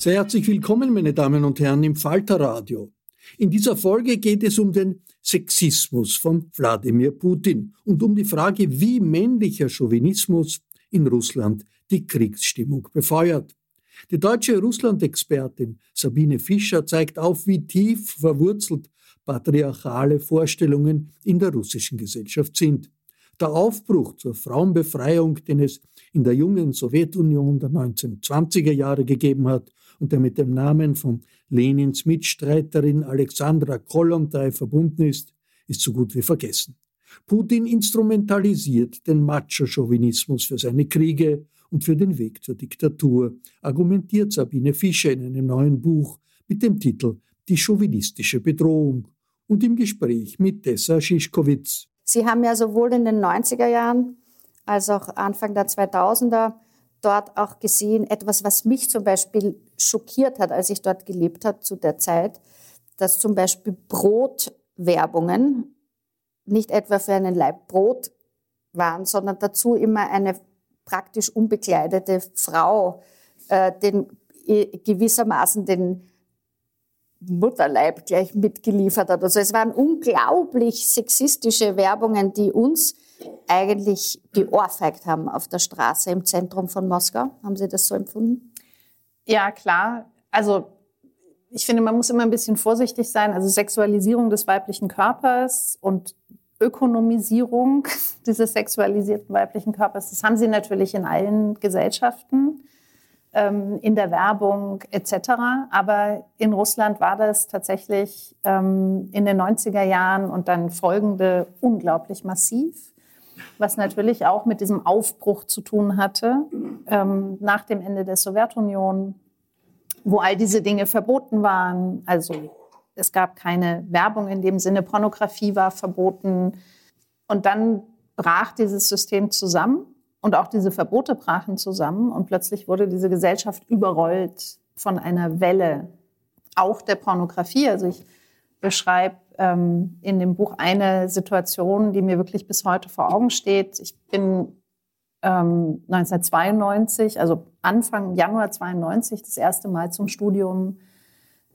Sehr herzlich willkommen, meine Damen und Herren, im Falterradio. In dieser Folge geht es um den Sexismus von Wladimir Putin und um die Frage, wie männlicher Chauvinismus in Russland die Kriegsstimmung befeuert. Die deutsche Russland-Expertin Sabine Fischer zeigt auf, wie tief verwurzelt patriarchale Vorstellungen in der russischen Gesellschaft sind. Der Aufbruch zur Frauenbefreiung, den es in der jungen Sowjetunion der 1920er Jahre gegeben hat und der mit dem Namen von Lenins Mitstreiterin Alexandra Kollontai verbunden ist, ist so gut wie vergessen. Putin instrumentalisiert den Macho-Chauvinismus für seine Kriege und für den Weg zur Diktatur, argumentiert Sabine Fischer in einem neuen Buch mit dem Titel Die chauvinistische Bedrohung und im Gespräch mit Tessa Schischkowitz. Sie haben ja sowohl in den 90er Jahren als auch Anfang der 2000er dort auch gesehen, etwas, was mich zum Beispiel schockiert hat, als ich dort gelebt habe zu der Zeit, dass zum Beispiel Brotwerbungen nicht etwa für einen Leib Brot waren, sondern dazu immer eine praktisch unbekleidete Frau äh, den gewissermaßen den Mutterleib gleich mitgeliefert hat. Also es waren unglaublich sexistische Werbungen, die uns eigentlich geohrfeigt haben auf der Straße im Zentrum von Moskau. Haben Sie das so empfunden? Ja, klar. Also ich finde, man muss immer ein bisschen vorsichtig sein. Also Sexualisierung des weiblichen Körpers und Ökonomisierung dieses sexualisierten weiblichen Körpers, das haben sie natürlich in allen Gesellschaften, ähm, in der Werbung etc. Aber in Russland war das tatsächlich ähm, in den 90er Jahren und dann folgende unglaublich massiv was natürlich auch mit diesem Aufbruch zu tun hatte ähm, nach dem Ende der Sowjetunion, wo all diese Dinge verboten waren. Also es gab keine Werbung in dem Sinne, Pornografie war verboten. Und dann brach dieses System zusammen und auch diese Verbote brachen zusammen und plötzlich wurde diese Gesellschaft überrollt von einer Welle, auch der Pornografie. Also ich beschreibe ähm, in dem Buch eine Situation, die mir wirklich bis heute vor Augen steht. Ich bin ähm, 1992, also Anfang Januar 92, das erste Mal zum Studium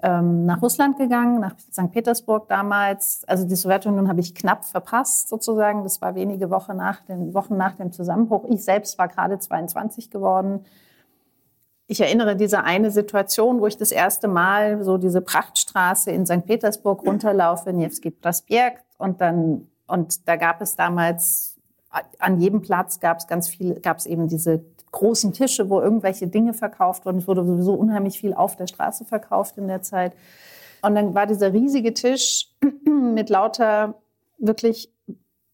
ähm, nach Russland gegangen, nach St. Petersburg damals. Also die Sowjetunion habe ich knapp verpasst sozusagen. Das war wenige Wochen nach, dem, Wochen nach dem Zusammenbruch. Ich selbst war gerade 22 geworden ich erinnere diese eine Situation, wo ich das erste Mal so diese Prachtstraße in St. Petersburg runterlaufe, Nevsky Prospekt, und dann, und da gab es damals, an jedem Platz gab es ganz viel, gab es eben diese großen Tische, wo irgendwelche Dinge verkauft wurden. Es wurde sowieso unheimlich viel auf der Straße verkauft in der Zeit. Und dann war dieser riesige Tisch mit lauter wirklich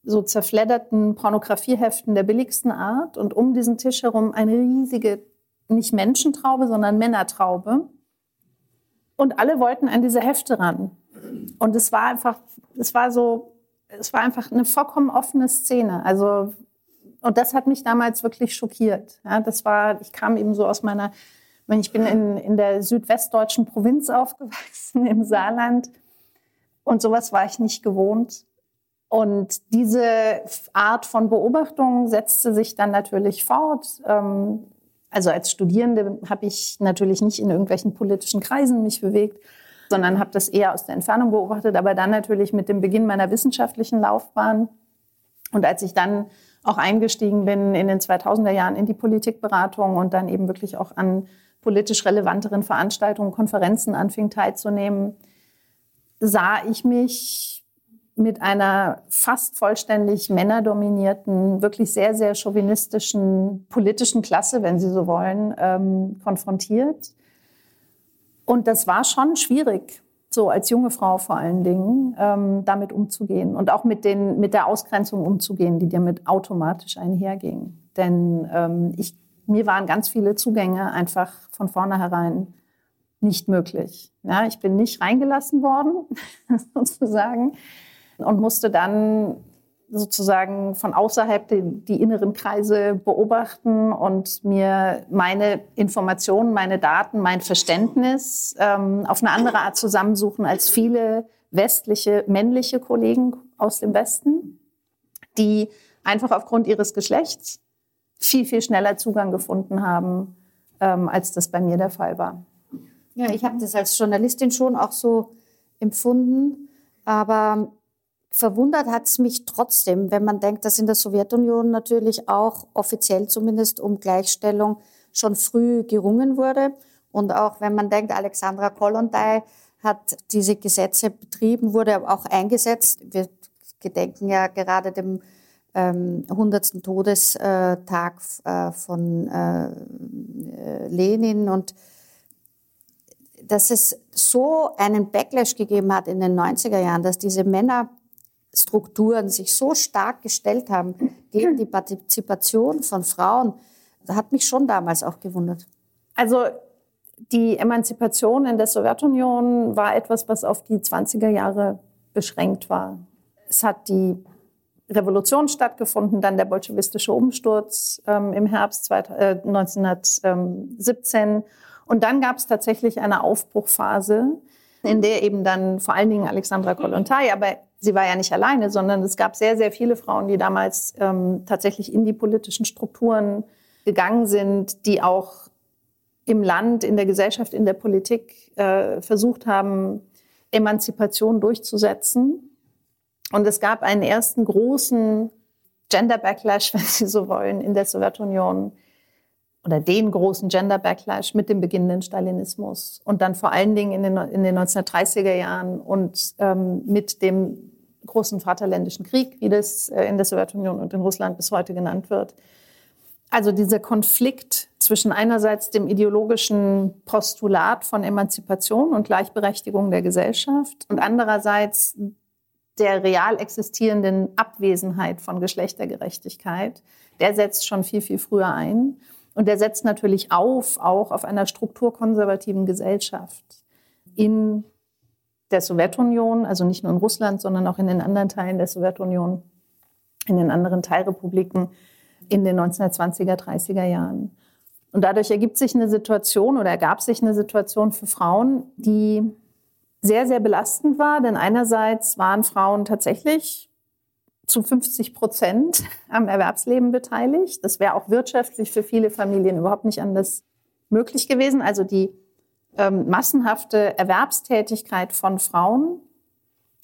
so zerfledderten Pornografieheften der billigsten Art und um diesen Tisch herum eine riesige, nicht Menschentraube, sondern Männertraube. Und alle wollten an diese Hefte ran. Und es war einfach, es war so, es war einfach eine vollkommen offene Szene. Also, und das hat mich damals wirklich schockiert. Ja, das war, ich kam eben so aus meiner ich bin in, in der südwestdeutschen Provinz aufgewachsen, im Saarland. Und sowas war ich nicht gewohnt. Und diese Art von Beobachtung setzte sich dann natürlich fort. Ähm, also als Studierende habe ich natürlich nicht in irgendwelchen politischen Kreisen mich bewegt, sondern habe das eher aus der Entfernung beobachtet, aber dann natürlich mit dem Beginn meiner wissenschaftlichen Laufbahn. Und als ich dann auch eingestiegen bin in den 2000er Jahren in die Politikberatung und dann eben wirklich auch an politisch relevanteren Veranstaltungen, Konferenzen anfing teilzunehmen, sah ich mich mit einer fast vollständig männerdominierten, wirklich sehr, sehr chauvinistischen politischen Klasse, wenn Sie so wollen, ähm, konfrontiert. Und das war schon schwierig, so als junge Frau vor allen Dingen, ähm, damit umzugehen und auch mit, den, mit der Ausgrenzung umzugehen, die damit automatisch einherging. Denn ähm, ich mir waren ganz viele Zugänge einfach von vornherein nicht möglich. Ja, ich bin nicht reingelassen worden, sozusagen, und musste dann sozusagen von außerhalb die, die, inneren Kreise beobachten und mir meine Informationen, meine Daten, mein Verständnis ähm, auf eine andere Art zusammensuchen als viele westliche männliche Kollegen aus dem Westen, die einfach aufgrund ihres Geschlechts viel, viel schneller Zugang gefunden haben, ähm, als das bei mir der Fall war. Ja, ich habe das als Journalistin schon auch so empfunden, aber verwundert hat es mich trotzdem, wenn man denkt, dass in der Sowjetunion natürlich auch offiziell zumindest um Gleichstellung schon früh gerungen wurde. Und auch wenn man denkt, Alexandra Kollontai hat diese Gesetze betrieben, wurde auch eingesetzt. Wir gedenken ja gerade dem ähm, 100. Todestag äh, von äh, Lenin und dass es so einen Backlash gegeben hat in den 90er Jahren, dass diese Männerstrukturen sich so stark gestellt haben gegen die Partizipation von Frauen, das hat mich schon damals auch gewundert. Also die Emanzipation in der Sowjetunion war etwas, was auf die 20er Jahre beschränkt war. Es hat die Revolution stattgefunden, dann der bolschewistische Umsturz ähm, im Herbst 2000, äh, 1917. Und dann gab es tatsächlich eine Aufbruchphase, in der eben dann vor allen Dingen Alexandra Kollontai, aber sie war ja nicht alleine, sondern es gab sehr, sehr viele Frauen, die damals ähm, tatsächlich in die politischen Strukturen gegangen sind, die auch im Land, in der Gesellschaft, in der Politik äh, versucht haben, Emanzipation durchzusetzen. Und es gab einen ersten großen Gender Backlash, wenn Sie so wollen, in der Sowjetunion oder den großen Gender Backlash mit dem beginnenden Stalinismus und dann vor allen Dingen in den, in den 1930er Jahren und ähm, mit dem großen Vaterländischen Krieg, wie das äh, in der Sowjetunion und in Russland bis heute genannt wird. Also dieser Konflikt zwischen einerseits dem ideologischen Postulat von Emanzipation und Gleichberechtigung der Gesellschaft und andererseits der real existierenden Abwesenheit von Geschlechtergerechtigkeit, der setzt schon viel, viel früher ein. Und der setzt natürlich auf, auch auf einer strukturkonservativen Gesellschaft in der Sowjetunion, also nicht nur in Russland, sondern auch in den anderen Teilen der Sowjetunion, in den anderen Teilrepubliken in den 1920er, 30er Jahren. Und dadurch ergibt sich eine Situation oder ergab sich eine Situation für Frauen, die sehr, sehr belastend war, denn einerseits waren Frauen tatsächlich zu 50 Prozent am Erwerbsleben beteiligt. Das wäre auch wirtschaftlich für viele Familien überhaupt nicht anders möglich gewesen. Also die ähm, massenhafte Erwerbstätigkeit von Frauen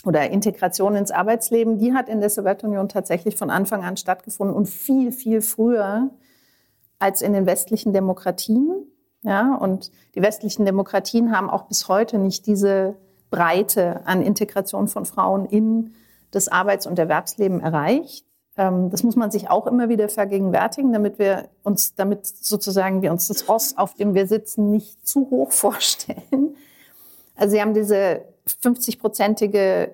oder Integration ins Arbeitsleben, die hat in der Sowjetunion tatsächlich von Anfang an stattgefunden und viel, viel früher als in den westlichen Demokratien. Ja, und die westlichen Demokratien haben auch bis heute nicht diese Breite an Integration von Frauen in das Arbeits- und Erwerbsleben erreicht. Ähm, das muss man sich auch immer wieder vergegenwärtigen, damit wir uns, damit sozusagen wir uns das Ross, auf dem wir sitzen, nicht zu hoch vorstellen. Also Sie haben diese 50-prozentige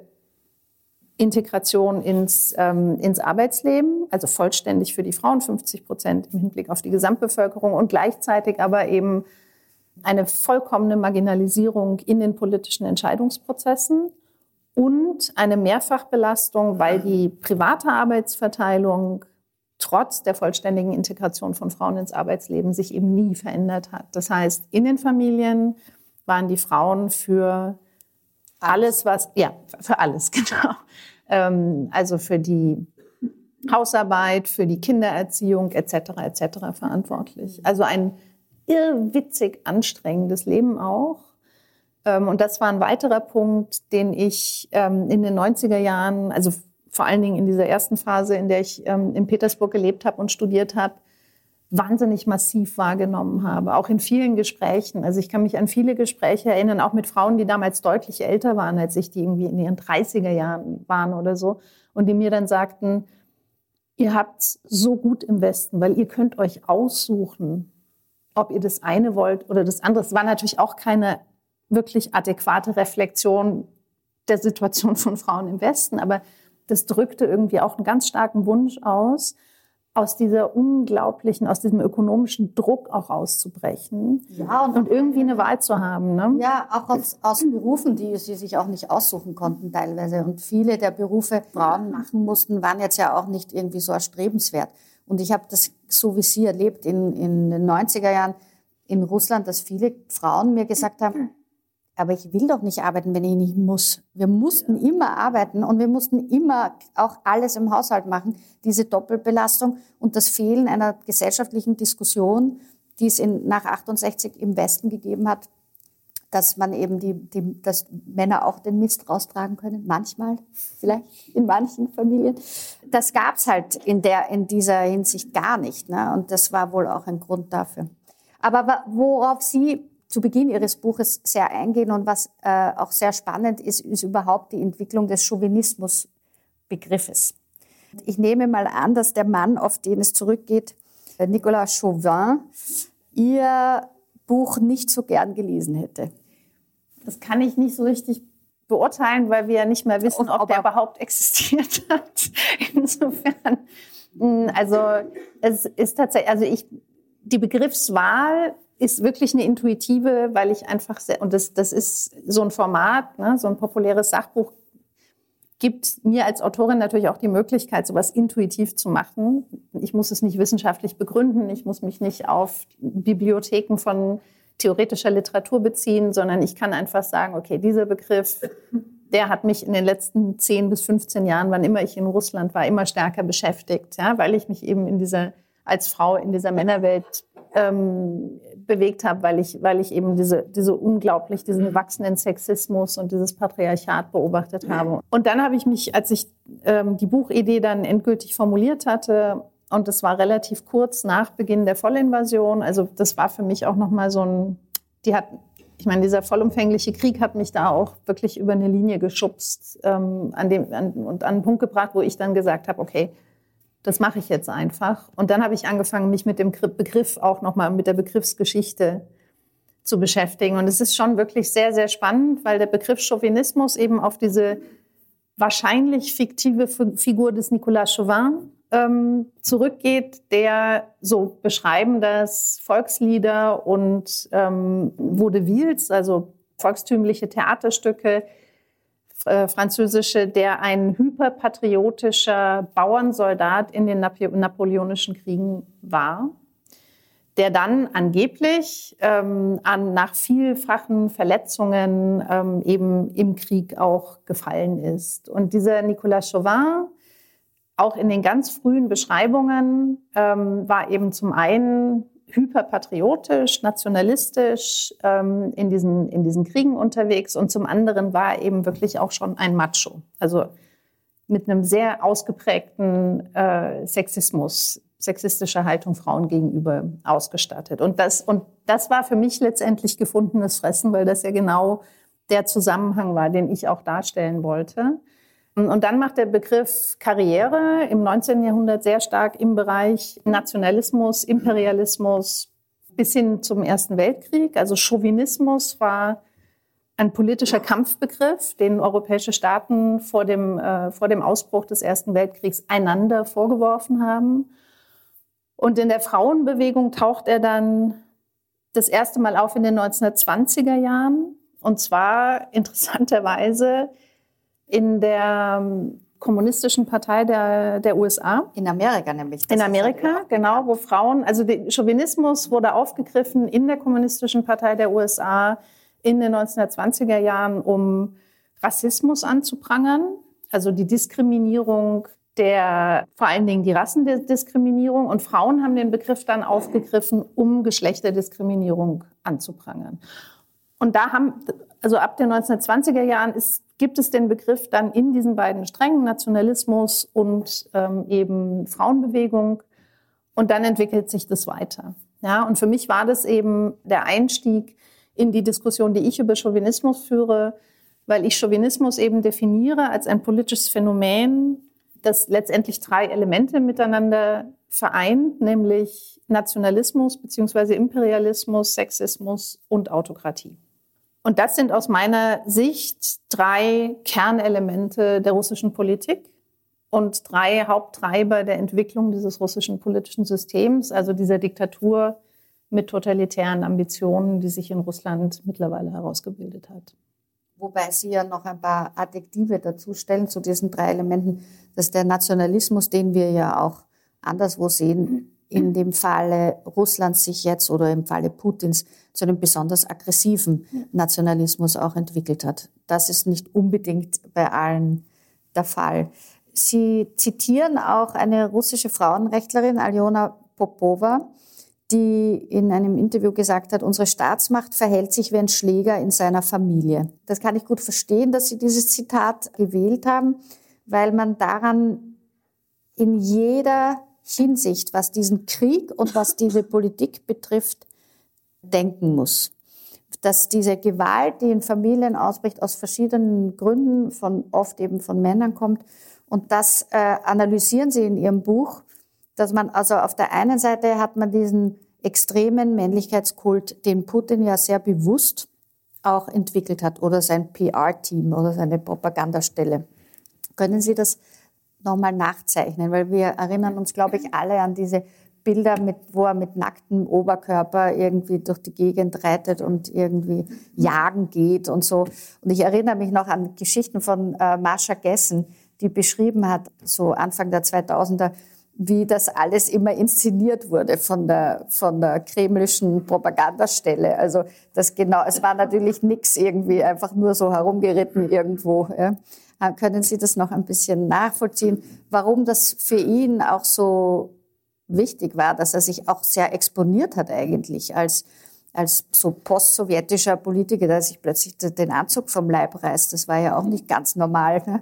Integration ins, ähm, ins Arbeitsleben, also vollständig für die Frauen, 50 Prozent im Hinblick auf die Gesamtbevölkerung und gleichzeitig aber eben eine vollkommene Marginalisierung in den politischen Entscheidungsprozessen und eine Mehrfachbelastung, weil die private Arbeitsverteilung trotz der vollständigen Integration von Frauen ins Arbeitsleben sich eben nie verändert hat. Das heißt, in den Familien waren die Frauen für alles, was, ja, für alles, genau. Ähm, also für die Hausarbeit, für die Kindererziehung etc. etc. verantwortlich. Also ein irrwitzig anstrengendes Leben auch. Ähm, und das war ein weiterer Punkt, den ich ähm, in den 90er Jahren, also vor allen Dingen in dieser ersten Phase, in der ich ähm, in Petersburg gelebt habe und studiert habe, wahnsinnig massiv wahrgenommen habe, auch in vielen Gesprächen. Also ich kann mich an viele Gespräche erinnern, auch mit Frauen, die damals deutlich älter waren als ich, die irgendwie in ihren 30er Jahren waren oder so, und die mir dann sagten, ihr habt so gut im Westen, weil ihr könnt euch aussuchen, ob ihr das eine wollt oder das andere. Es war natürlich auch keine wirklich adäquate Reflexion der Situation von Frauen im Westen, aber das drückte irgendwie auch einen ganz starken Wunsch aus, aus dieser unglaublichen, aus diesem ökonomischen Druck auch auszubrechen ja, und, und irgendwie eine Wahl zu haben. Ne? Ja, auch aus, aus Berufen, die sie sich auch nicht aussuchen konnten teilweise. Und viele der Berufe, Frauen machen mussten, waren jetzt ja auch nicht irgendwie so erstrebenswert. Und ich habe das so wie Sie erlebt in, in den 90er Jahren in Russland, dass viele Frauen mir gesagt haben, aber ich will doch nicht arbeiten, wenn ich nicht muss. Wir mussten immer arbeiten und wir mussten immer auch alles im Haushalt machen. Diese Doppelbelastung und das Fehlen einer gesellschaftlichen Diskussion, die es in, nach 68 im Westen gegeben hat, dass man eben die, die, dass Männer auch den Mist raustragen können, manchmal, vielleicht in manchen Familien. Das gab's halt in der, in dieser Hinsicht gar nicht, ne? Und das war wohl auch ein Grund dafür. Aber worauf Sie zu Beginn Ihres Buches sehr eingehen und was äh, auch sehr spannend ist, ist überhaupt die Entwicklung des Chauvinismusbegriffes. Ich nehme mal an, dass der Mann, auf den es zurückgeht, äh, Nicolas Chauvin, Ihr Buch nicht so gern gelesen hätte. Das kann ich nicht so richtig beurteilen, weil wir ja nicht mehr wissen, ob, ob der überhaupt existiert hat. Insofern, hm, also es ist tatsächlich, also ich, die Begriffswahl ist wirklich eine intuitive, weil ich einfach sehr, und das, das ist so ein Format, ne, so ein populäres Sachbuch gibt mir als Autorin natürlich auch die Möglichkeit, sowas intuitiv zu machen. Ich muss es nicht wissenschaftlich begründen, ich muss mich nicht auf Bibliotheken von theoretischer Literatur beziehen, sondern ich kann einfach sagen, okay, dieser Begriff, der hat mich in den letzten 10 bis 15 Jahren, wann immer ich in Russland war, immer stärker beschäftigt, ja, weil ich mich eben in dieser, als Frau in dieser Männerwelt ähm, bewegt habe, weil ich, weil ich eben diese, diese unglaublich, diesen wachsenden Sexismus und dieses Patriarchat beobachtet habe. Und dann habe ich mich, als ich ähm, die Buchidee dann endgültig formuliert hatte, und das war relativ kurz nach Beginn der Vollinvasion, also das war für mich auch nochmal so ein, die hat, ich meine, dieser vollumfängliche Krieg hat mich da auch wirklich über eine Linie geschubst ähm, an dem, an, und an einen Punkt gebracht, wo ich dann gesagt habe, okay, das mache ich jetzt einfach. Und dann habe ich angefangen, mich mit dem Begriff auch nochmal mit der Begriffsgeschichte zu beschäftigen. Und es ist schon wirklich sehr, sehr spannend, weil der Begriff Chauvinismus eben auf diese wahrscheinlich fiktive Figur des Nicolas Chauvin ähm, zurückgeht, der so beschreiben das Volkslieder und ähm, Vaudevilles, also volkstümliche Theaterstücke, französische, der ein hyperpatriotischer Bauernsoldat in den napoleonischen Kriegen war, der dann angeblich ähm, an, nach vielfachen Verletzungen ähm, eben im Krieg auch gefallen ist. Und dieser Nicolas Chauvin, auch in den ganz frühen Beschreibungen, ähm, war eben zum einen hyperpatriotisch, nationalistisch ähm, in, diesen, in diesen Kriegen unterwegs und zum anderen war eben wirklich auch schon ein Macho. Also mit einem sehr ausgeprägten äh, Sexismus, sexistischer Haltung Frauen gegenüber ausgestattet. Und das, und das war für mich letztendlich gefundenes Fressen, weil das ja genau der Zusammenhang war, den ich auch darstellen wollte. Und dann macht der Begriff Karriere im 19. Jahrhundert sehr stark im Bereich Nationalismus, Imperialismus bis hin zum Ersten Weltkrieg. Also Chauvinismus war ein politischer Kampfbegriff, den europäische Staaten vor dem, äh, vor dem Ausbruch des Ersten Weltkriegs einander vorgeworfen haben. Und in der Frauenbewegung taucht er dann das erste Mal auf in den 1920er Jahren. Und zwar interessanterweise in der ähm, kommunistischen Partei der, der USA. In Amerika nämlich. In Amerika, genau, wo Frauen, also der Chauvinismus wurde aufgegriffen in der kommunistischen Partei der USA in den 1920er Jahren, um Rassismus anzuprangern, also die Diskriminierung der, vor allen Dingen die Rassendiskriminierung. Und Frauen haben den Begriff dann aufgegriffen, um Geschlechterdiskriminierung anzuprangern. Und da haben, also ab den 1920er Jahren ist, gibt es den Begriff dann in diesen beiden Strängen, Nationalismus und ähm, eben Frauenbewegung. Und dann entwickelt sich das weiter. Ja, und für mich war das eben der Einstieg in die Diskussion, die ich über Chauvinismus führe, weil ich Chauvinismus eben definiere als ein politisches Phänomen, das letztendlich drei Elemente miteinander vereint, nämlich Nationalismus bzw. Imperialismus, Sexismus und Autokratie. Und das sind aus meiner Sicht drei Kernelemente der russischen Politik und drei Haupttreiber der Entwicklung dieses russischen politischen Systems, also dieser Diktatur mit totalitären Ambitionen, die sich in Russland mittlerweile herausgebildet hat. Wobei Sie ja noch ein paar Adjektive dazu stellen zu diesen drei Elementen, dass der Nationalismus, den wir ja auch anderswo sehen, in dem Falle Russlands sich jetzt oder im Falle Putins zu einem besonders aggressiven Nationalismus auch entwickelt hat. Das ist nicht unbedingt bei allen der Fall. Sie zitieren auch eine russische Frauenrechtlerin, Aljona Popova, die in einem Interview gesagt hat, unsere Staatsmacht verhält sich wie ein Schläger in seiner Familie. Das kann ich gut verstehen, dass Sie dieses Zitat gewählt haben, weil man daran in jeder Hinsicht, was diesen Krieg und was diese Politik betrifft, denken muss. Dass diese Gewalt, die in Familien ausbricht, aus verschiedenen Gründen, von, oft eben von Männern kommt, und das äh, analysieren Sie in Ihrem Buch dass man also auf der einen Seite hat man diesen extremen Männlichkeitskult, den Putin ja sehr bewusst auch entwickelt hat oder sein PR-Team oder seine Propagandastelle. Können Sie das nochmal nachzeichnen? Weil wir erinnern uns, glaube ich, alle an diese Bilder, mit, wo er mit nacktem Oberkörper irgendwie durch die Gegend reitet und irgendwie jagen geht und so. Und ich erinnere mich noch an Geschichten von äh, Marsha Gessen, die beschrieben hat, so Anfang der 2000er, wie das alles immer inszeniert wurde von der, von der kremlischen Propagandastelle. Also das genau, es war natürlich nichts irgendwie einfach nur so herumgeritten irgendwo. Ja. Äh, können Sie das noch ein bisschen nachvollziehen, warum das für ihn auch so wichtig war, dass er sich auch sehr exponiert hat eigentlich als als so postsowjetischer Politiker, der sich plötzlich den Anzug vom Leib reißt. Das war ja auch nicht ganz normal. Ne?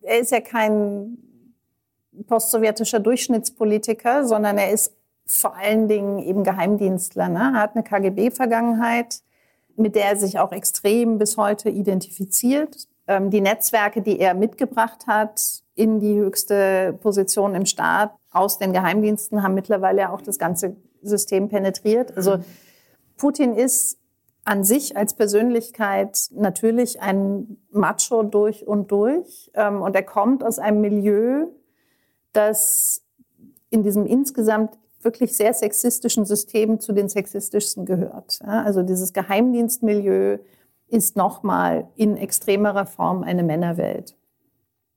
Er ist ja kein postsowjetischer Durchschnittspolitiker, sondern er ist vor allen Dingen eben Geheimdienstler. Ne? Er hat eine KGB-Vergangenheit, mit der er sich auch extrem bis heute identifiziert. Ähm, die Netzwerke, die er mitgebracht hat in die höchste Position im Staat aus den Geheimdiensten, haben mittlerweile auch das ganze System penetriert. Also Putin ist an sich als Persönlichkeit natürlich ein Macho durch und durch. Ähm, und er kommt aus einem Milieu, das in diesem insgesamt wirklich sehr sexistischen System zu den sexistischsten gehört. Also dieses Geheimdienstmilieu ist nochmal in extremerer Form eine Männerwelt.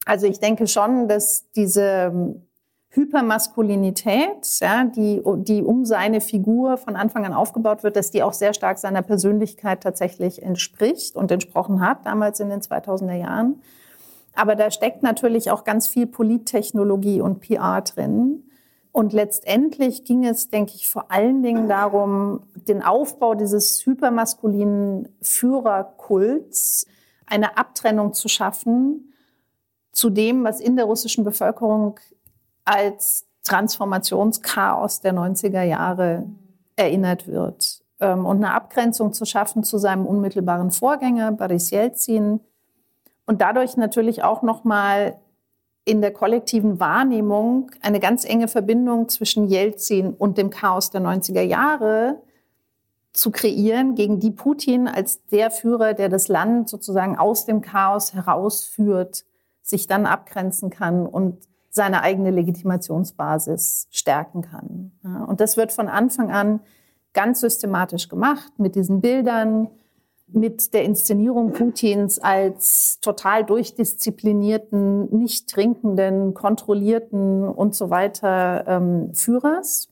Also ich denke schon, dass diese ähm, Hypermaskulinität, ja, die, die um seine Figur von Anfang an aufgebaut wird, dass die auch sehr stark seiner Persönlichkeit tatsächlich entspricht und entsprochen hat, damals in den 2000er Jahren. Aber da steckt natürlich auch ganz viel Polittechnologie und PR drin. Und letztendlich ging es, denke ich, vor allen Dingen darum, den Aufbau dieses hypermaskulinen Führerkults, eine Abtrennung zu schaffen zu dem, was in der russischen Bevölkerung als Transformationschaos der 90er Jahre erinnert wird. Ähm, und eine Abgrenzung zu schaffen zu seinem unmittelbaren Vorgänger, Boris Yeltsin, und dadurch natürlich auch nochmal in der kollektiven Wahrnehmung eine ganz enge Verbindung zwischen Jelzin und dem Chaos der 90er Jahre zu kreieren, gegen die Putin als der Führer, der das Land sozusagen aus dem Chaos herausführt, sich dann abgrenzen kann und seine eigene Legitimationsbasis stärken kann. und das wird von Anfang an ganz systematisch gemacht mit diesen Bildern, mit der Inszenierung Putins als total durchdisziplinierten, nicht trinkenden, kontrollierten und so weiter ähm, Führers.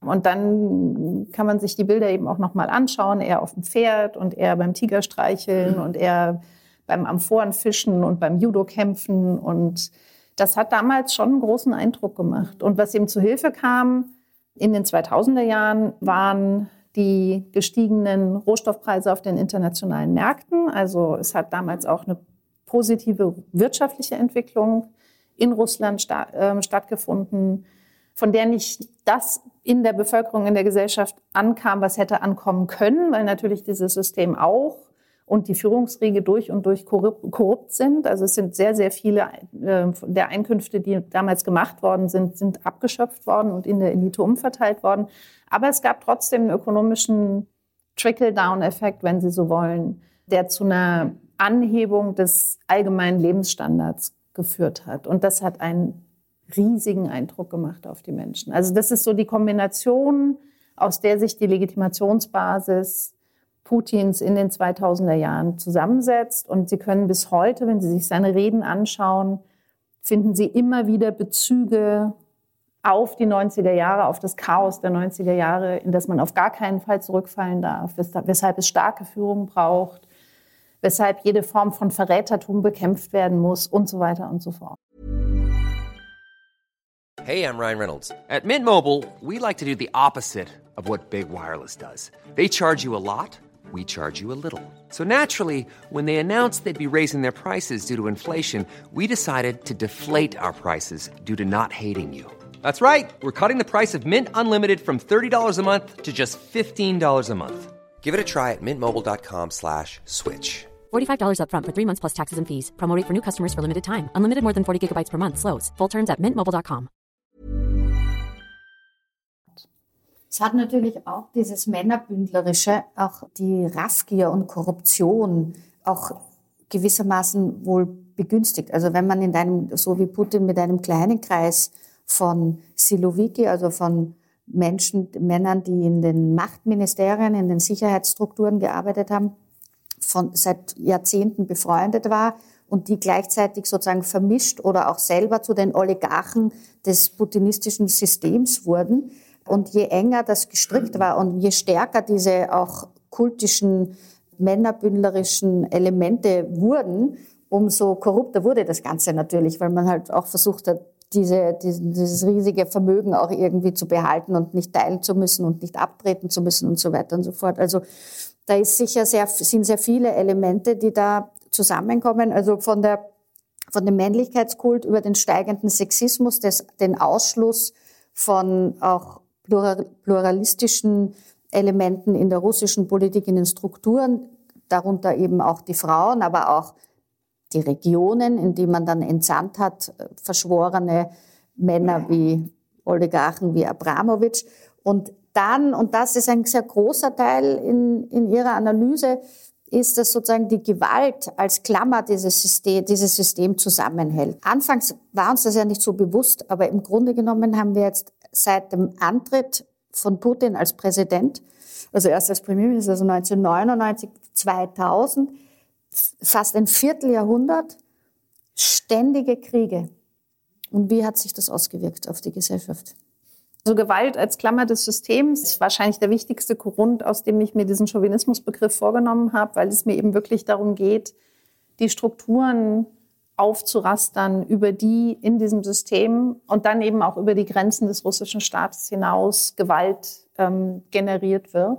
Und dann kann man sich die Bilder eben auch nochmal anschauen. Er auf dem Pferd und er beim Tigerstreicheln und er beim Amphorenfischen und beim Judo-Kämpfen. Und das hat damals schon einen großen Eindruck gemacht. Und was ihm zu Hilfe kam in den 2000er Jahren, waren die gestiegenen Rohstoffpreise auf den internationalen Märkten. Also es hat damals auch eine positive wirtschaftliche Entwicklung in Russland sta äh, stattgefunden, von der nicht das in der Bevölkerung, in der Gesellschaft ankam, was hätte ankommen können, weil natürlich dieses System auch und die Führungsriege durch und durch korrupt sind. Also es sind sehr, sehr viele äh, der Einkünfte, die damals gemacht worden sind, sind abgeschöpft worden und in der Elite umverteilt worden. Aber es gab trotzdem einen ökonomischen Trickle-Down-Effekt, wenn Sie so wollen, der zu einer Anhebung des allgemeinen Lebensstandards geführt hat. Und das hat einen riesigen Eindruck gemacht auf die Menschen. Also das ist so die Kombination, aus der sich die Legitimationsbasis Putins in den 2000er Jahren zusammensetzt. Und Sie können bis heute, wenn Sie sich seine Reden anschauen, finden Sie immer wieder Bezüge auf die 90er Jahre, auf das Chaos der 90er Jahre, in das man auf gar keinen Fall zurückfallen darf, weshalb es starke Führung braucht, weshalb jede Form von Verrätertum bekämpft werden muss und so weiter und so fort. Hey, I'm Ryan Reynolds. At Mint Mobile, we like to do the opposite of what Big Wireless does. They charge you a lot, we charge you a little. So naturally, when they announced they'd be raising their prices due to inflation, we decided to deflate our prices due to not hating you. That's right. We're cutting the price of Mint Unlimited from $30 a month to just $15 a month. Give it a try at mintmobile.com slash switch. $45 upfront for three months plus taxes and fees. Promo for new customers for limited time. Unlimited more than 40 gigabytes per month. Slows. Full terms at mintmobile.com. Es hat natürlich auch dieses Männerbündlerische, auch die Raffgier und Korruption auch gewissermaßen wohl begünstigt. Also wenn man in einem, so wie Putin mit einem kleinen Kreis von Siloviki, also von Menschen, Männern, die in den Machtministerien, in den Sicherheitsstrukturen gearbeitet haben, von, seit Jahrzehnten befreundet war und die gleichzeitig sozusagen vermischt oder auch selber zu den Oligarchen des putinistischen Systems wurden. Und je enger das gestrickt war und je stärker diese auch kultischen, männerbündlerischen Elemente wurden, umso korrupter wurde das Ganze natürlich, weil man halt auch versucht hat, diese, dieses riesige Vermögen auch irgendwie zu behalten und nicht teilen zu müssen und nicht abtreten zu müssen und so weiter und so fort. Also da ist sicher sehr, sind sehr viele Elemente, die da zusammenkommen. Also von der, von dem Männlichkeitskult über den steigenden Sexismus, des, den Ausschluss von auch pluralistischen Elementen in der russischen Politik, in den Strukturen, darunter eben auch die Frauen, aber auch die Regionen, in die man dann entsandt hat, äh, verschworene Männer wie Oligarchen wie Abramowitsch. Und dann, und das ist ein sehr großer Teil in, in Ihrer Analyse, ist, dass sozusagen die Gewalt als Klammer dieses System, dieses System zusammenhält. Anfangs war uns das ja nicht so bewusst, aber im Grunde genommen haben wir jetzt seit dem Antritt von Putin als Präsident, also erst als Premierminister, also 1999, 2000, fast ein Vierteljahrhundert ständige Kriege. Und wie hat sich das ausgewirkt auf die Gesellschaft? Also Gewalt als Klammer des Systems ist wahrscheinlich der wichtigste Grund, aus dem ich mir diesen Chauvinismusbegriff vorgenommen habe, weil es mir eben wirklich darum geht, die Strukturen aufzurastern, über die in diesem System und dann eben auch über die Grenzen des russischen Staates hinaus Gewalt ähm, generiert wird.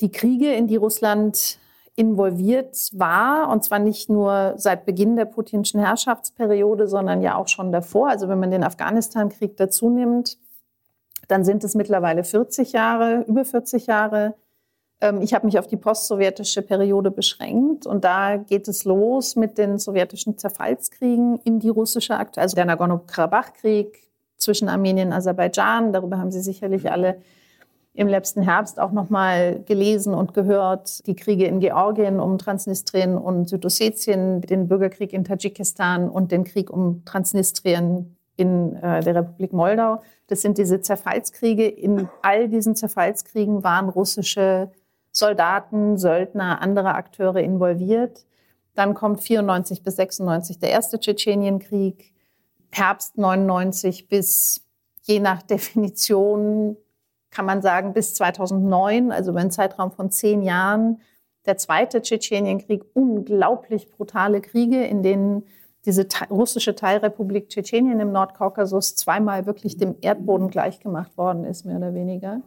Die Kriege, in die Russland involviert war, und zwar nicht nur seit Beginn der putinschen Herrschaftsperiode, sondern ja auch schon davor. Also wenn man den Afghanistan-Krieg dazu nimmt, dann sind es mittlerweile 40 Jahre, über 40 Jahre. Ähm, ich habe mich auf die postsowjetische Periode beschränkt und da geht es los mit den sowjetischen Zerfallskriegen in die russische Akte, also der Nagorno-Karabach-Krieg zwischen Armenien und Aserbaidschan. Darüber haben Sie sicherlich alle im letzten Herbst auch noch mal gelesen und gehört. Die Kriege in Georgien um Transnistrien und Südossetien, den Bürgerkrieg in Tadschikistan und den Krieg um Transnistrien in äh, der Republik Moldau. Das sind diese Zerfallskriege. In all diesen Zerfallskriegen waren russische Soldaten, Söldner, andere Akteure involviert. Dann kommt 94 bis 96 der erste Tschetschenienkrieg, Herbst 99 bis je nach Definition kann man sagen bis 2009, also über einen Zeitraum von zehn Jahren, der zweite Tschetschenienkrieg, unglaublich brutale Kriege, in denen diese russische Teilrepublik Tschetschenien im Nordkaukasus zweimal wirklich dem Erdboden gleichgemacht worden ist, mehr oder weniger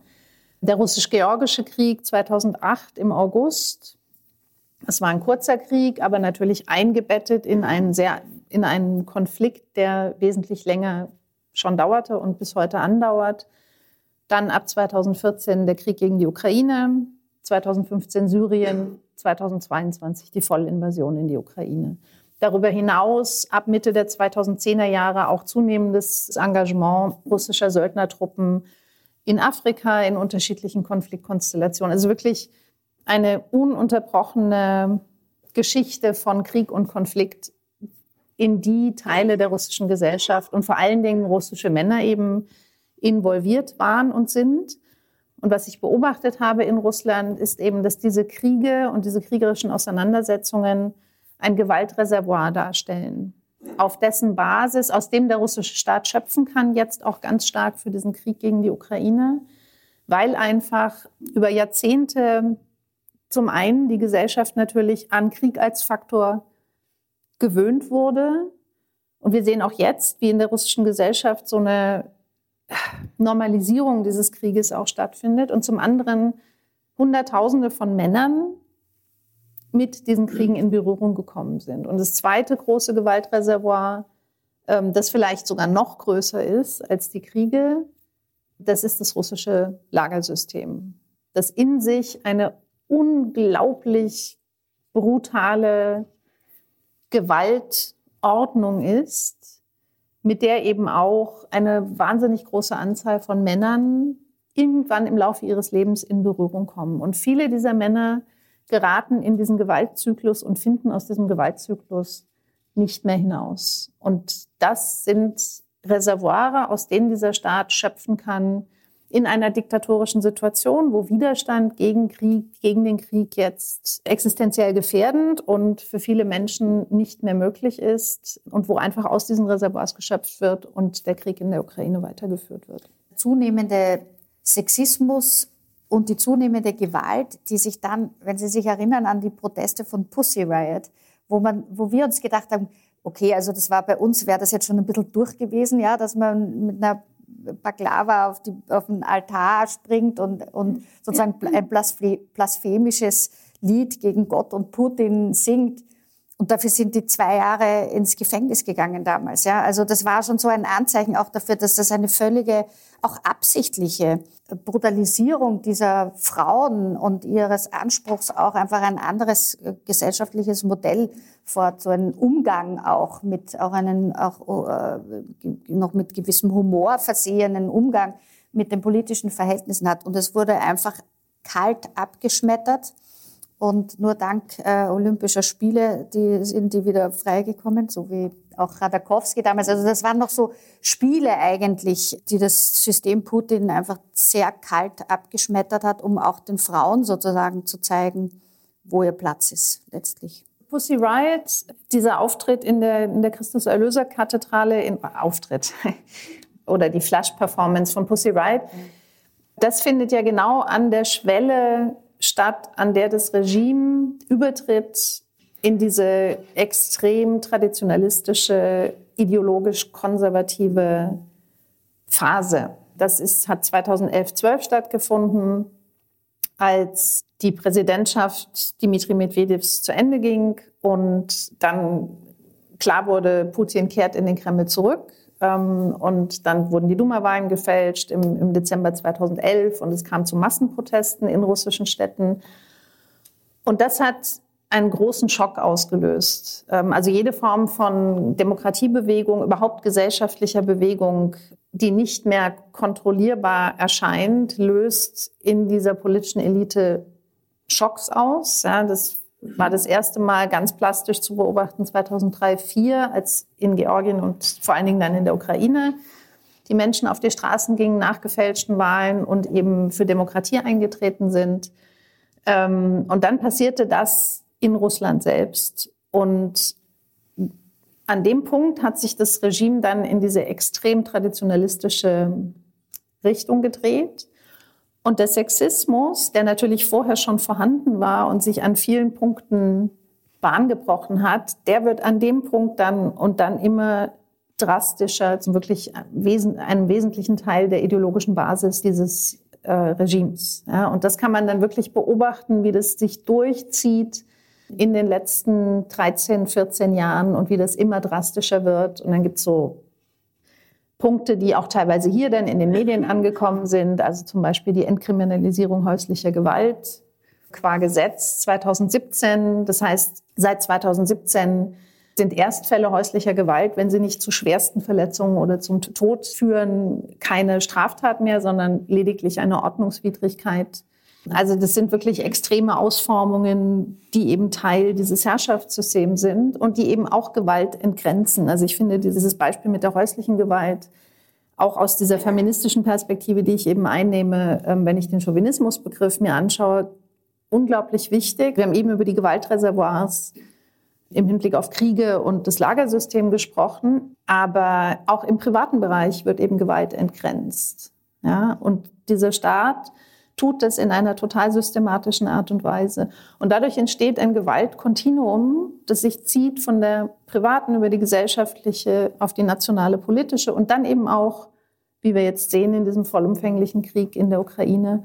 der russisch-georgische Krieg 2008 im August. Es war ein kurzer Krieg, aber natürlich eingebettet in einen sehr, in einen Konflikt, der wesentlich länger schon dauerte und bis heute andauert. Dann ab 2014 der Krieg gegen die Ukraine, 2015 Syrien, 2022 die Vollinvasion in die Ukraine. Darüber hinaus ab Mitte der 2010er Jahre auch zunehmendes Engagement russischer Söldnertruppen in Afrika in unterschiedlichen Konfliktkonstellationen. Also wirklich eine ununterbrochene Geschichte von Krieg und Konflikt in die Teile der russischen Gesellschaft und vor allen Dingen russische Männer eben involviert waren und sind. Und was ich beobachtet habe in Russland, ist eben, dass diese Kriege und diese kriegerischen Auseinandersetzungen ein Gewaltreservoir darstellen auf dessen Basis, aus dem der russische Staat schöpfen kann, jetzt auch ganz stark für diesen Krieg gegen die Ukraine, weil einfach über Jahrzehnte zum einen die Gesellschaft natürlich an Krieg als Faktor gewöhnt wurde. Und wir sehen auch jetzt, wie in der russischen Gesellschaft so eine Normalisierung dieses Krieges auch stattfindet. Und zum anderen Hunderttausende von Männern mit diesen Kriegen in Berührung gekommen sind. Und das zweite große Gewaltreservoir, ähm, das vielleicht sogar noch größer ist als die Kriege, das ist das russische Lagersystem, das in sich eine unglaublich brutale Gewaltordnung ist, mit der eben auch eine wahnsinnig große Anzahl von Männern irgendwann im Laufe ihres Lebens in Berührung kommen. Und viele dieser Männer geraten in diesen Gewaltzyklus und finden aus diesem Gewaltzyklus nicht mehr hinaus. Und das sind Reservoire, aus denen dieser Staat schöpfen kann in einer diktatorischen Situation, wo Widerstand gegen Krieg, gegen den Krieg jetzt existenziell gefährdend und für viele Menschen nicht mehr möglich ist und wo einfach aus diesen Reservoirs geschöpft wird und der Krieg in der Ukraine weitergeführt wird. Zunehmende Sexismus und die zunehmende Gewalt, die sich dann, wenn Sie sich erinnern an die Proteste von Pussy Riot, wo, man, wo wir uns gedacht haben, okay, also das war bei uns, wäre das jetzt schon ein bisschen durch gewesen, ja, dass man mit einer Baklava auf, die, auf den Altar springt und, und sozusagen ein blasphemisches Lied gegen Gott und Putin singt. Und dafür sind die zwei Jahre ins Gefängnis gegangen damals. Ja, also das war schon so ein Anzeichen auch dafür, dass das eine völlige, auch absichtliche Brutalisierung dieser Frauen und ihres Anspruchs auch einfach ein anderes äh, gesellschaftliches Modell fort, so einen Umgang auch mit, auch einen, auch äh, noch mit gewissem Humor versehenen Umgang mit den politischen Verhältnissen hat. Und es wurde einfach kalt abgeschmettert. Und nur dank äh, Olympischer Spiele, die sind die wieder freigekommen, so wie auch Radakowski damals. Also das waren noch so Spiele eigentlich, die das System Putin einfach sehr kalt abgeschmettert hat, um auch den Frauen sozusagen zu zeigen, wo ihr Platz ist letztlich. Pussy Riot, dieser Auftritt in der, in der Christus-Erlöser-Kathedrale, in, Auftritt oder die Flash-Performance von Pussy Riot, das findet ja genau an der Schwelle statt, an der das Regime übertritt in diese extrem traditionalistische, ideologisch konservative Phase. Das ist, hat 2011, 12 stattgefunden, als die Präsidentschaft Dimitri Medvedevs zu Ende ging und dann klar wurde, Putin kehrt in den Kreml zurück. Ähm, und dann wurden die Duma-Wahlen gefälscht im, im Dezember 2011 und es kam zu Massenprotesten in russischen Städten. Und das hat einen großen Schock ausgelöst. Ähm, also jede Form von Demokratiebewegung, überhaupt gesellschaftlicher Bewegung, die nicht mehr kontrollierbar erscheint, löst in dieser politischen Elite Schocks aus. Ja, das war das erste Mal ganz plastisch zu beobachten 2003, 2004, als in Georgien und vor allen Dingen dann in der Ukraine die Menschen auf die Straßen gingen nach gefälschten Wahlen und eben für Demokratie eingetreten sind. Ähm, und dann passierte das in Russland selbst. Und an dem Punkt hat sich das Regime dann in diese extrem traditionalistische Richtung gedreht. Und der Sexismus, der natürlich vorher schon vorhanden war und sich an vielen Punkten Bahn gebrochen hat, der wird an dem Punkt dann und dann immer drastischer zum wirklich einem wesentlichen Teil der ideologischen Basis dieses äh, Regimes. Ja, und das kann man dann wirklich beobachten, wie das sich durchzieht in den letzten 13, 14 Jahren und wie das immer drastischer wird. Und dann gibt es so Punkte, die auch teilweise hier dann in den Medien angekommen sind, also zum Beispiel die Entkriminalisierung häuslicher Gewalt qua Gesetz 2017. Das heißt, seit 2017 sind Erstfälle häuslicher Gewalt, wenn sie nicht zu schwersten Verletzungen oder zum Tod führen, keine Straftat mehr, sondern lediglich eine Ordnungswidrigkeit. Also das sind wirklich extreme Ausformungen, die eben Teil dieses Herrschaftssystems sind und die eben auch Gewalt entgrenzen. Also ich finde dieses Beispiel mit der häuslichen Gewalt auch aus dieser feministischen Perspektive, die ich eben einnehme, ähm, wenn ich den Chauvinismusbegriff mir anschaue, unglaublich wichtig. Wir haben eben über die Gewaltreservoirs im Hinblick auf Kriege und das Lagersystem gesprochen, aber auch im privaten Bereich wird eben Gewalt entgrenzt. Ja, und dieser Staat tut das in einer total systematischen Art und Weise. Und dadurch entsteht ein Gewaltkontinuum, das sich zieht von der privaten über die gesellschaftliche auf die nationale politische und dann eben auch, wie wir jetzt sehen in diesem vollumfänglichen Krieg in der Ukraine,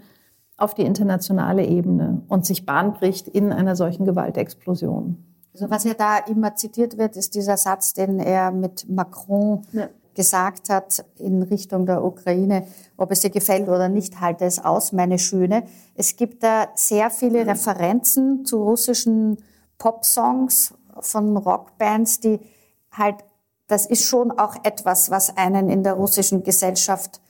auf die internationale Ebene und sich Bahn bricht in einer solchen Gewaltexplosion. Also was ja da immer zitiert wird, ist dieser Satz, den er mit Macron ja gesagt hat in Richtung der Ukraine, ob es dir gefällt oder nicht, halte es aus, meine Schöne. Es gibt da sehr viele Referenzen zu russischen Popsongs von Rockbands, die halt, das ist schon auch etwas, was einen in der russischen Gesellschaft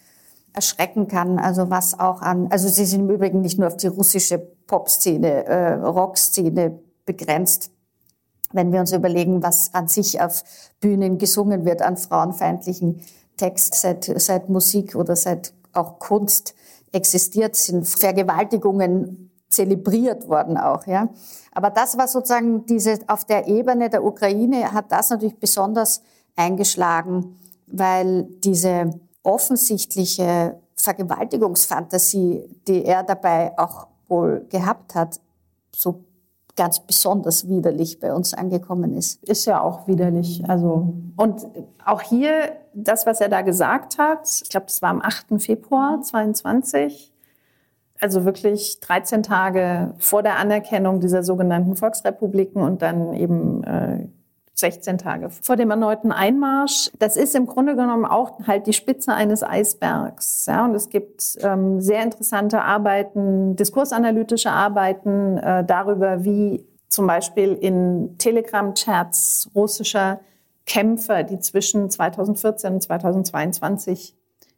erschrecken kann. Also was auch an, also sie sind im Übrigen nicht nur auf die russische Popszene, äh, Rockszene begrenzt wenn wir uns überlegen, was an sich auf Bühnen gesungen wird an frauenfeindlichen Text, seit, seit Musik oder seit auch Kunst existiert, sind Vergewaltigungen zelebriert worden auch, ja. Aber das war sozusagen diese, auf der Ebene der Ukraine hat das natürlich besonders eingeschlagen, weil diese offensichtliche Vergewaltigungsfantasie, die er dabei auch wohl gehabt hat, so ganz besonders widerlich bei uns angekommen ist. Ist ja auch widerlich. Also, und auch hier, das, was er da gesagt hat, ich glaube, das war am 8. Februar 22, also wirklich 13 Tage vor der Anerkennung dieser sogenannten Volksrepubliken und dann eben äh, 16 Tage vor dem erneuten Einmarsch. Das ist im Grunde genommen auch halt die Spitze eines Eisbergs. Ja, und es gibt ähm, sehr interessante Arbeiten, diskursanalytische Arbeiten äh, darüber, wie zum Beispiel in Telegram-Chats russischer Kämpfer, die zwischen 2014 und 2022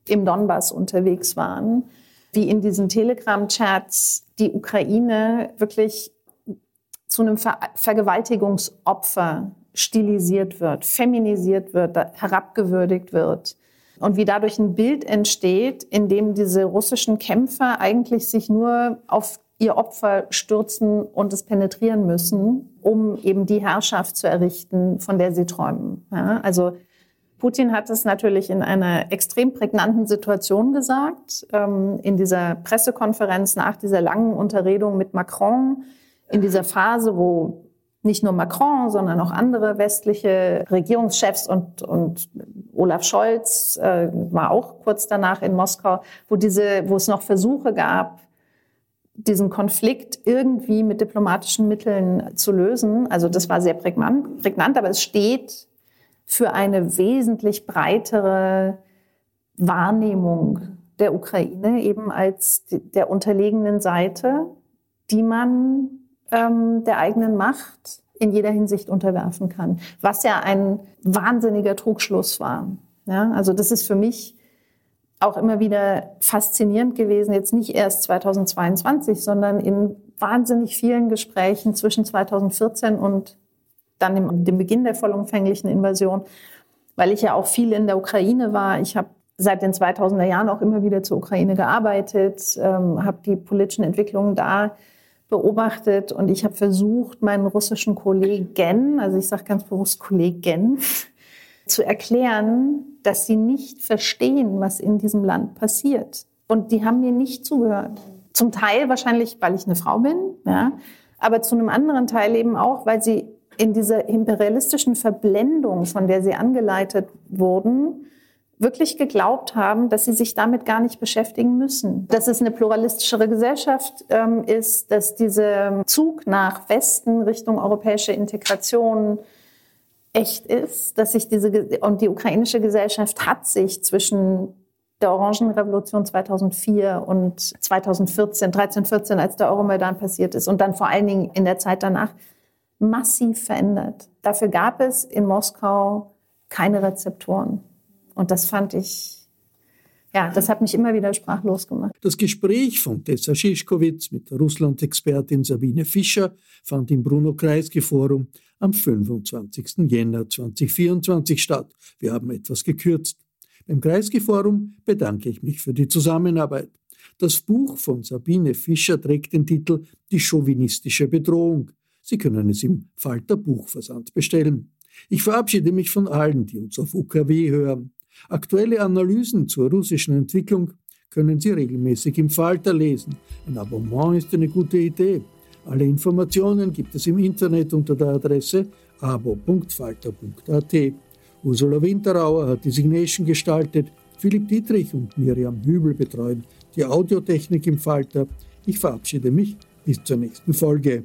im Donbass unterwegs waren, wie in diesen Telegram-Chats die Ukraine wirklich zu einem Ver Vergewaltigungsopfer stilisiert wird, feminisiert wird, herabgewürdigt wird. Und wie dadurch ein Bild entsteht, in dem diese russischen Kämpfer eigentlich sich nur auf ihr Opfer stürzen und es penetrieren müssen, um eben die Herrschaft zu errichten, von der sie träumen. Ja, also Putin hat es natürlich in einer extrem prägnanten Situation gesagt, ähm, in dieser Pressekonferenz nach dieser langen Unterredung mit Macron, in dieser Phase, wo nicht nur Macron, sondern auch andere westliche Regierungschefs und, und Olaf Scholz äh, war auch kurz danach in Moskau, wo diese, wo es noch Versuche gab, diesen Konflikt irgendwie mit diplomatischen Mitteln zu lösen. Also das war sehr prägnant, prägnant aber es steht für eine wesentlich breitere Wahrnehmung der Ukraine eben als der unterlegenen Seite, die man ähm, der eigenen Macht in jeder Hinsicht unterwerfen kann, was ja ein wahnsinniger Trugschluss war. Ja, also das ist für mich auch immer wieder faszinierend gewesen, jetzt nicht erst 2022, sondern in wahnsinnig vielen Gesprächen zwischen 2014 und dann dem, dem Beginn der vollumfänglichen Invasion, weil ich ja auch viel in der Ukraine war. Ich habe seit den 2000er Jahren auch immer wieder zur Ukraine gearbeitet, ähm, habe die politischen Entwicklungen da beobachtet und ich habe versucht, meinen russischen Kollegen, also ich sage ganz bewusst Kollegen, zu erklären, dass sie nicht verstehen, was in diesem Land passiert. Und die haben mir nicht zugehört. Zum Teil wahrscheinlich, weil ich eine Frau bin, ja, aber zu einem anderen Teil eben auch, weil sie in dieser imperialistischen Verblendung, von der sie angeleitet wurden, wirklich geglaubt haben, dass sie sich damit gar nicht beschäftigen müssen. Dass es eine pluralistischere Gesellschaft ähm, ist, dass dieser Zug nach Westen Richtung europäische Integration echt ist, dass sich diese und die ukrainische Gesellschaft hat sich zwischen der Orangenrevolution 2004 und 2014, 13, 14, als der Euromaidan passiert ist und dann vor allen Dingen in der Zeit danach massiv verändert. Dafür gab es in Moskau keine Rezeptoren. Und das fand ich, ja, das hat mich immer wieder sprachlos gemacht. Das Gespräch von Tessa Schischkowitz mit der Russland-Expertin Sabine Fischer fand im Bruno-Kreisky-Forum am 25. Jänner 2024 statt. Wir haben etwas gekürzt. Beim Kreisky-Forum bedanke ich mich für die Zusammenarbeit. Das Buch von Sabine Fischer trägt den Titel Die chauvinistische Bedrohung. Sie können es im Falter Buchversand bestellen. Ich verabschiede mich von allen, die uns auf UKW hören. Aktuelle Analysen zur russischen Entwicklung können Sie regelmäßig im Falter lesen. Ein Abonnement ist eine gute Idee. Alle Informationen gibt es im Internet unter der Adresse abo.falter.at. Ursula Winterauer hat die Signation gestaltet, Philipp Dietrich und Miriam Hübel betreuen die Audiotechnik im Falter. Ich verabschiede mich bis zur nächsten Folge.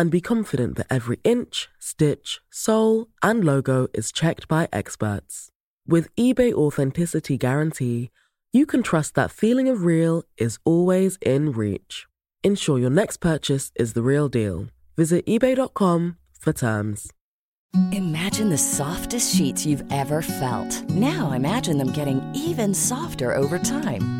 and be confident that every inch, stitch, sole, and logo is checked by experts. With eBay Authenticity Guarantee, you can trust that feeling of real is always in reach. Ensure your next purchase is the real deal. Visit eBay.com for terms. Imagine the softest sheets you've ever felt. Now imagine them getting even softer over time.